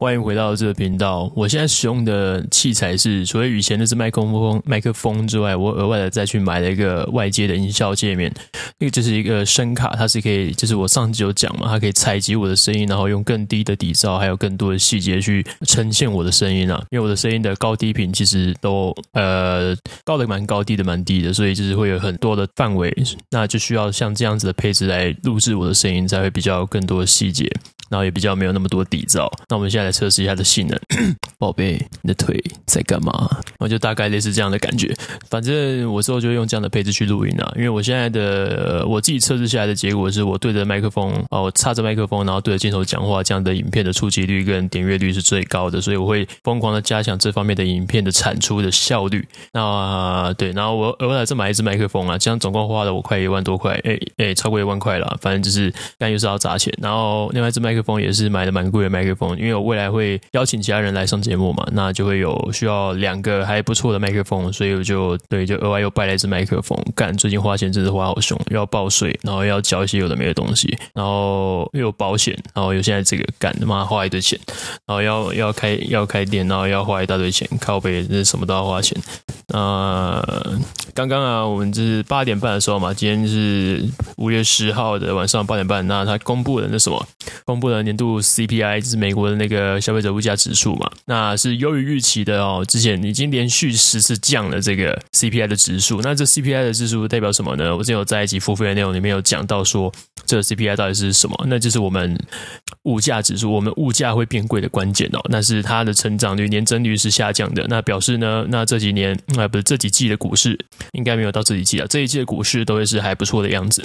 欢迎回到这个频道。我现在使用的器材是除了以前那只麦克风麦克风之外，我额外的再去买了一个外接的音效界面。那个就是一个声卡，它是可以，就是我上次有讲嘛，它可以采集我的声音，然后用更低的底噪，还有更多的细节去呈现我的声音啊。因为我的声音的高低频其实都呃高的蛮高，低的蛮低的，所以就是会有很多的范围，那就需要像这样子的配置来录制我的声音，才会比较更多的细节。然后也比较没有那么多底噪。那我们现在来测试一下的性能。宝贝，你的腿在干嘛？我就大概类似这样的感觉。反正我之后就用这样的配置去录音了。因为我现在的我自己测试下来的结果是我对着麦克风哦，我插着麦克风，然后对着镜头讲话，这样的影片的触及率跟点阅率是最高的。所以我会疯狂的加强这方面的影片的产出的效率。那对，然后我额外再买一支麦克风啊，这样总共花了我快一万多块，诶诶，超过一万块了。反正就是但又是要砸钱。然后另外一支麦克。风也是买的蛮贵的麦克风，因为我未来来会邀请其他人来上节目嘛，那就会有需要两个还不错的麦克风，所以我就对，就额外又拜了一支麦克风。干，最近花钱真是花好凶，又要报税，然后要交一些有的没的东西，然后又有保险，然后又现在这个干他妈花一堆钱，然后要要开要开店，然后要花一大堆钱，靠北，这什么都要花钱。那刚刚啊，我们就是八点半的时候嘛，今天是五月十号的晚上八点半，那他公布了那什么，公布了年度 CPI，就是美国的那个呃消费者物价指数嘛，那是优于预期的哦。之前已经连续十次降了这个 CPI 的指数，那这 CPI 的指数代表什么呢？我之前有在一集付费的内容里面有讲到说，这个 CPI 到底是什么？那就是我们物价指数，我们物价会变贵的关键哦。那是它的成长率、年增率是下降的，那表示呢，那这几年。啊，不是这几季的股市，应该没有到这几季啊。这一季的股市都会是还不错的样子。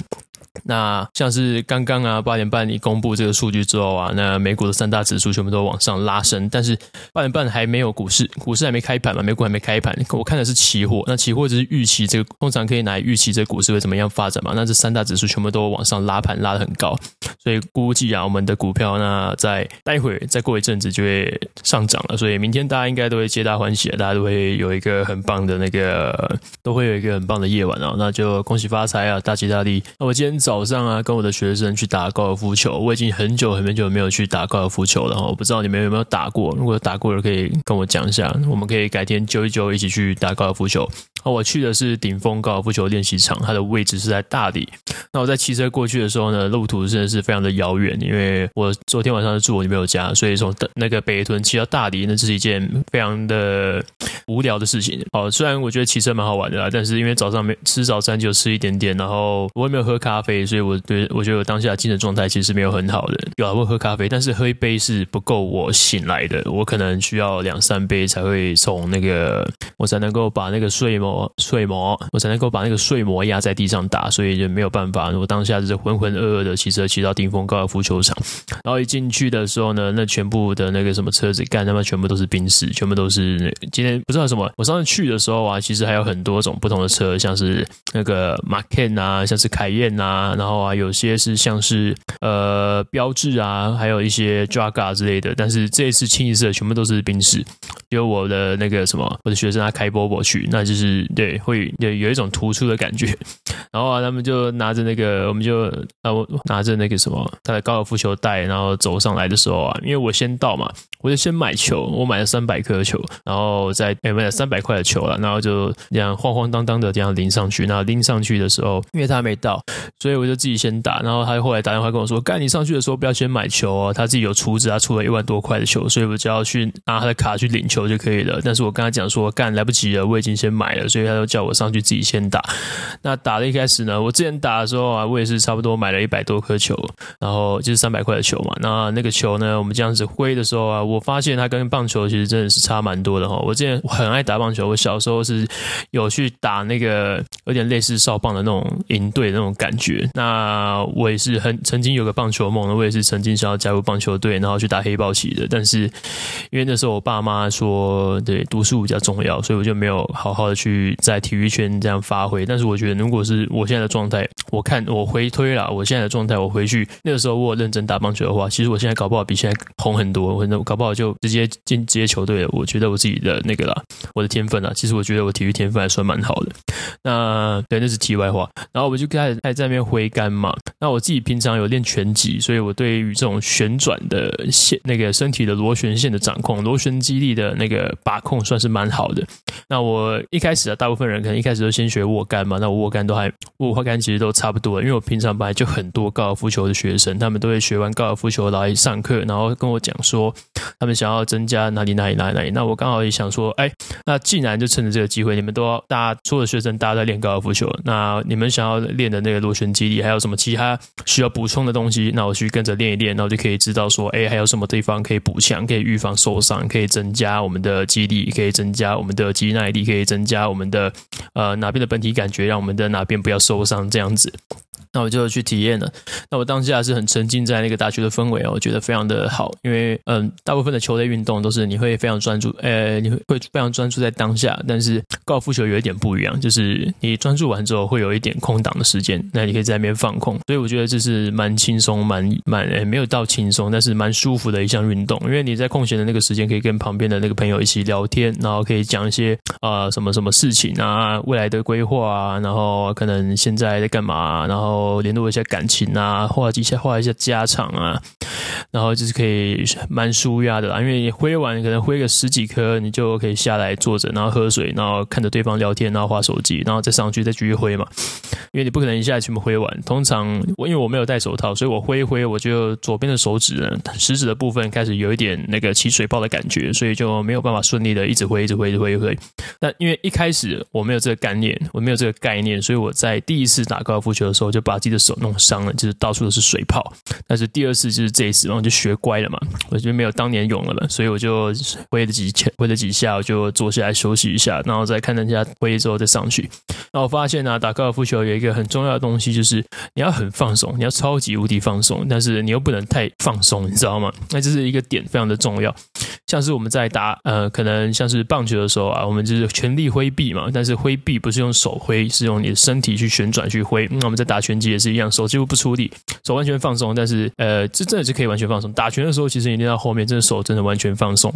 那像是刚刚啊，八点半你公布这个数据之后啊，那美股的三大指数全部都往上拉升，但是八点半还没有股市，股市还没开盘嘛，美股还没开盘。我看的是期货，那期货只是预期这个，通常可以拿来预期这个股市会怎么样发展嘛。那这三大指数全部都往上拉盘，拉得很高，所以估计啊，我们的股票那在待会再过一阵子就会上涨了。所以明天大家应该都会皆大欢喜，大家都会有一个很棒的那个，都会有一个很棒的夜晚啊。那就恭喜发财啊，大吉大利。那我今天。早上啊，跟我的学生去打高尔夫球。我已经很久很久没有去打高尔夫球了，我不知道你们有没有打过。如果打过了，可以跟我讲一下，我们可以改天揪一揪，一起去打高尔夫球。啊我去的是顶峰高尔夫球练习场，它的位置是在大理。那我在骑车过去的时候呢，路途真的是非常的遥远，因为我昨天晚上是住我女朋友家，所以从那个北屯骑到大理，那这是一件非常的无聊的事情。哦，虽然我觉得骑车蛮好玩的啦，但是因为早上没吃早餐就吃一点点，然后我也没有喝咖啡。所以我对我觉得我当下精神状态其实是没有很好的。有啊，会喝咖啡，但是喝一杯是不够我醒来的。我可能需要两三杯才会从那个我才能够把那个睡魔睡魔，我才能够把那个睡魔压在地上打，所以就没有办法。我当下就是浑浑噩噩的骑车骑到顶峰高尔夫球场，然后一进去的时候呢，那全部的那个什么车子干他妈全部都是宾士，全部都是那今天不知道什么。我上次去的时候啊，其实还有很多种不同的车，像是那个 Macan 啊，像是凯宴啊。然后啊，有些是像是呃标志啊，还有一些 Jaga 之类的，但是这一次清一色全部都是宾士。有我的那个什么，我的学生他开波波去，那就是对，会有有一种突出的感觉。然后啊，他们就拿着那个，我们就啊，我拿着那个什么，他的高尔夫球袋，然后走上来的时候啊，因为我先到嘛，我就先买球，我买了三百颗球，然后再 买了三百块的球了，然后就这样晃晃荡荡的这样拎上去。然后拎上去的时候，因为他还没到，所以我就自己先打。然后他后来打电话跟我说：“干，你上去的时候不要先买球哦，他自己有储值，他出了一万多块的球，所以我只要去拿他的卡去领球就可以了。”但是我跟他讲说：“干，来不及了，我已经先买了。”所以他就叫我上去自己先打。那打了一开始呢，我之前打的时候啊，我也是差不多买了一百多颗球，然后就是三百块的球嘛。那那个球呢，我们这样子挥的时候啊，我发现它跟棒球其实真的是差蛮多的哈。我之前很爱打棒球，我小时候是有去打那个有点类似少棒的那种营队那种感觉。那我也是很曾经有个棒球梦，我也是曾经想要加入棒球队，然后去打黑豹旗的。但是因为那时候我爸妈。说，对，读书比较重要，所以我就没有好好的去在体育圈这样发挥。但是我觉得，如果是我现在的状态，我看我回推了，我现在的状态，我回去那个时候我认真打棒球的话，其实我现在搞不好比现在红很多，我搞不好就直接进职业球队了。我觉得我自己的那个啦，我的天分啊，其实我觉得我体育天分还算蛮好的。那对，那是题外话。然后我就开始开始在那边挥杆嘛。那我自己平常有练拳击，所以我对于这种旋转的线，那个身体的螺旋线的掌控、螺旋肌力的那个把控，算是蛮好的。那我一开始啊，大部分人可能一开始都先学握杆嘛。那我握杆都还握杆其实都差不多，因为我平常本来就很多高尔夫球的学生，他们都会学完高尔夫球来上课，然后跟我讲说他们想要增加哪里哪里哪里哪里。那我刚好也想说，哎，那既然就趁着这个机会，你们都要大家所有的学生大家在练高尔夫球，那你们想要练的那个螺旋肌力，还有什么其他需要补充的东西，那我去跟着练一练，然后就可以知道说，哎，还有什么地方可以补强，可以预防受伤，可以增加我们的肌力，可以增加我们的肌耐力，可以增加我们的呃哪边的本体感觉，让我们的哪边不要受伤，这样子。那我就去体验了。那我当下是很沉浸在那个打球的氛围哦，我觉得非常的好。因为嗯，大部分的球类运动都是你会非常专注，呃，你会非常专注在当下。但是高尔夫球有一点不一样，就是你专注完之后会有一点空档的时间，那你可以在那边放空。所以我觉得这是蛮轻松、蛮蛮诶没有到轻松，但是蛮舒服的一项运动。因为你在空闲的那个时间可以跟旁边的那个朋友一起聊天，然后可以讲一些啊、什么什么事情啊，未来的规划啊，然后可能现在在干嘛，然后。联络一下感情啊，或者一下画一下家常啊，然后就是可以蛮舒压的啦。因为你挥完可能挥个十几颗，你就可以下来坐着，然后喝水，然后看着对方聊天，然后划手机，然后再上去再继续挥嘛。因为你不可能一下全部挥完。通常我因为我没有戴手套，所以我挥一挥，我就左边的手指呢，食指的部分开始有一点那个起水泡的感觉，所以就没有办法顺利的一直挥，一直挥，一直挥，一挥。但因为一开始我没有这个概念，我没有这个概念，所以我在第一次打高尔夫球的时候就把。自己的手弄伤了，就是到处都是水泡。但是第二次就是这一次，然后就学乖了嘛，我就没有当年勇了嘛，所以我就挥了几下，挥了几下，我就坐下来休息一下，然后再看人家挥之后再上去。那我发现呢、啊，打高尔夫球有一个很重要的东西，就是你要很放松，你要超级无敌放松，但是你又不能太放松，你知道吗？那这是一个点，非常的重要。像是我们在打呃，可能像是棒球的时候啊，我们就是全力挥臂嘛，但是挥臂不是用手挥，是用你的身体去旋转去挥。那我们在打拳击也是一样，手几乎不出力，手完全放松，但是呃，这真的是可以完全放放松。打拳的时候，其实你练到后面，真的手真的完全放松。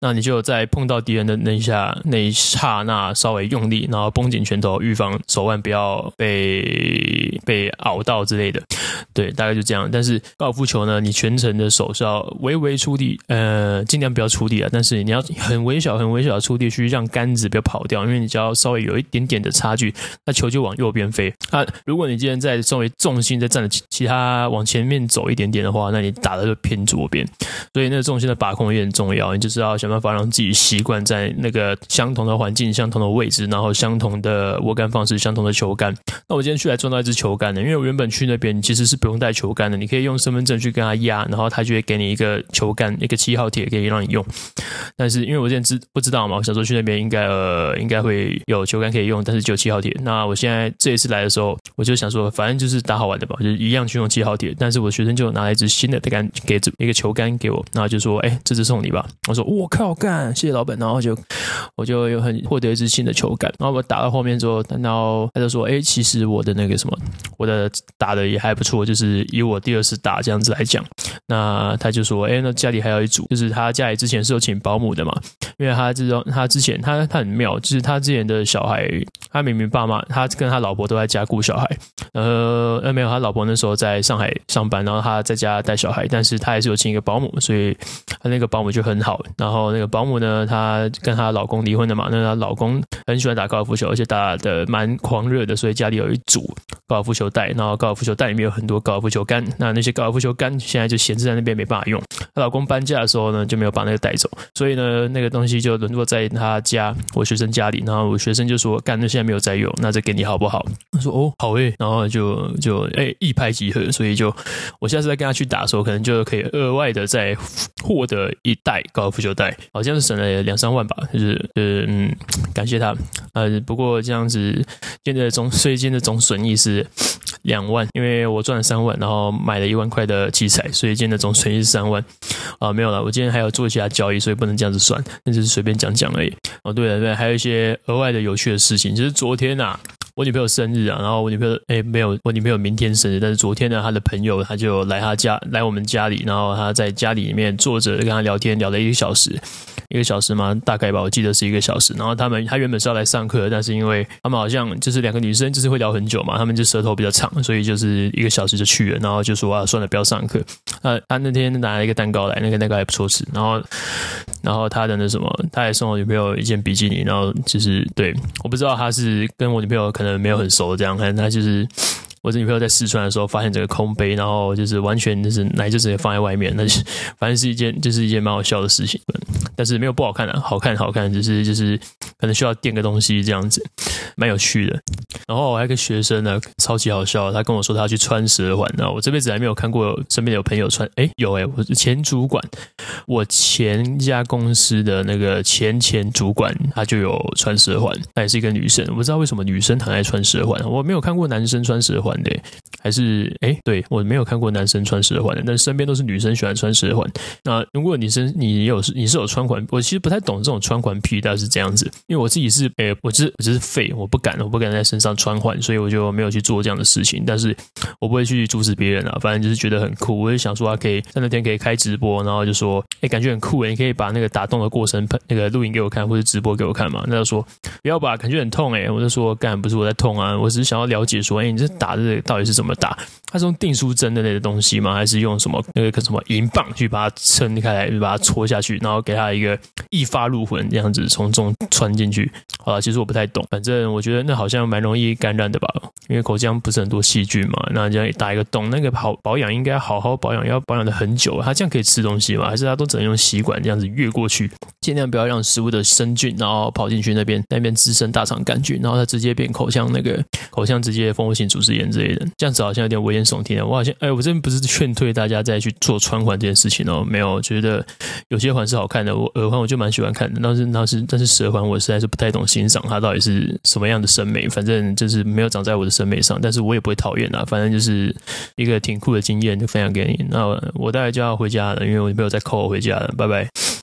那你就在碰到敌人的那一下那一刹那稍微用力，然后绷紧拳头，预防手腕不要被被拗到之类的。对，大概就这样。但是高尔夫球呢，你全程的手是要微微出力，呃，尽量不要出力啊。但是你要很微小、很微小的出力去让杆子不要跑掉，因为你只要稍微有一点点的差距，那球就往右边飞。啊，如果你今天在稍微重心再站的其他往前面走一点点的话，那你打的就偏左边。所以那个重心的把控也很重要，你就是要想办法让自己习惯在那个相同的环境、相同的位置，然后相同的握杆方式、相同的球杆。那我今天去来撞到一支球杆的，因为我原本去那边其实是。不用带球杆的，你可以用身份证去跟他压，然后他就会给你一个球杆，一个七号铁可以让你用。但是因为我之前知不知道嘛，我想说去那边应该呃应该会有球杆可以用，但是只有七号铁。那我现在这一次来的时候，我就想说，反正就是打好玩的吧，就一样去用七号铁。但是我学生就拿了一支新的杆，给一个球杆给我，然后就说，哎，这支送你吧。我说，我靠，干，谢谢老板。然后就我就有很获得一支新的球杆。然后我打到后面之后，然后他就说，哎，其实我的那个什么，我的打的也还不错，就。是以我第二次打这样子来讲，那他就说，哎，那家里还有一组，就是他家里之前是有请保姆的嘛，因为他知道他之前他他很妙，就是他之前的小孩，他明明爸妈他跟他老婆都在家顾小孩，呃，呃没有，他老婆那时候在上海上班，然后他在家带小孩，但是他还是有请一个保姆，所以他那个保姆就很好。然后那个保姆呢，她跟她老公离婚的嘛，那她老公很喜欢打高尔夫球，而且打的蛮狂热的，所以家里有一组高尔夫球袋，然后高尔夫球袋里面有很多。高尔夫球杆，那那些高尔夫球杆现在就闲置在那边，没办法用。她老公搬家的时候呢，就没有把那个带走，所以呢，那个东西就沦落在他家，我学生家里。然后我学生就说：“干，那现在没有在用，那这给你好不好？”他说：“哦，好诶。”然后就就哎一拍即合，所以就我下次再跟他去打的时候，可能就就可以额外的再获得一袋高尔夫球袋，好像是省了两三万吧，就是呃嗯，感谢他。呃，不过这样子现在总税金的总损益是。两万，因为我赚了三万，然后买了一万块的器材，所以今天的总损益是三万。啊，没有了，我今天还要做其他交易，所以不能这样子算。那就是随便讲讲而已。哦，对了，对，还有一些额外的有趣的事情，就是昨天呐、我女朋友生日啊，然后我女朋友诶没有，我女朋友明天生日，但是昨天呢，她的朋友她就来她家，来我们家里，然后她在家里面坐着跟她聊天，聊了一个小时，一个小时嘛，大概吧，我记得是一个小时。然后他们，他原本是要来上课，但是因为他们好像就是两个女生，就是会聊很久嘛，他们就舌头比较长，所以就是一个小时就去了，然后就说啊，算了，不要上课。那他那天拿了一个蛋糕来，那个蛋糕还不错吃，然后。然后他的那什么，他还送我女朋友一件比基尼，然后就是对，我不知道他是跟我女朋友可能没有很熟这样，看他就是。我的女朋友在试穿的时候发现这个空杯，然后就是完全就是奶就直接放在外面，那就反正是一件就是一件蛮好笑的事情，但是没有不好看的，好看好看，只是就是可能需要垫个东西这样子，蛮有趣的。然后我还有个学生呢，超级好笑，他跟我说他要去穿舌环，然后我这辈子还没有看过身边有朋友穿，诶有诶我前主管，我前家公司的那个前前主管他就有穿舌环，她也是一个女生，我不知道为什么女生很爱穿舌环，我没有看过男生穿舌环。对，还是哎，对，我没有看过男生穿舌环的，但身边都是女生喜欢穿舌环。那如果女生你有你是有穿环，我其实不太懂这种穿环癖，但是这样子，因为我自己是哎，我就是我就是废，我不敢，我不敢在身上穿环，所以我就没有去做这样的事情。但是我不会去阻止别人啊，反正就是觉得很酷。我就想说，啊可以在那天可以开直播，然后就说，哎，感觉很酷哎，你可以把那个打洞的过程那个录影给我看，或者直播给我看嘛？那就说不要吧，感觉很痛哎，我就说干不是我在痛啊，我只是想要了解说，哎，你这打的。到底是怎么打？它是用订书针的那个东西吗？还是用什么那个什么银棒去把它撑开来，把它戳下去，然后给它一个一发入魂这样子从中穿进去？好了，其实我不太懂，反正我觉得那好像蛮容易感染的吧，因为口腔不是很多细菌嘛。那这样打一个洞，那个好保养应该好好保养，要保养的很久。它这样可以吃东西吗？还是它都只能用吸管这样子越过去？尽量不要让食物的生菌然后跑进去那边，那边滋生大肠杆菌，然后它直接变口腔那个口腔直接蜂窝性组织炎之类的。这样子好像有点危言耸听。我好像哎，我这边不是劝退大家再去做穿环这件事情哦，没有，觉得有些环是好看的，我耳环我就蛮喜欢看的。但是但是但是蛇环我实在是不太懂欣赏它到底是什么样的审美，反正就是没有长在我的审美上，但是我也不会讨厌啦，反正就是一个挺酷的经验，就分享给你。那我，我大概就要回家了，因为我女朋友在 call 我回家了，拜拜。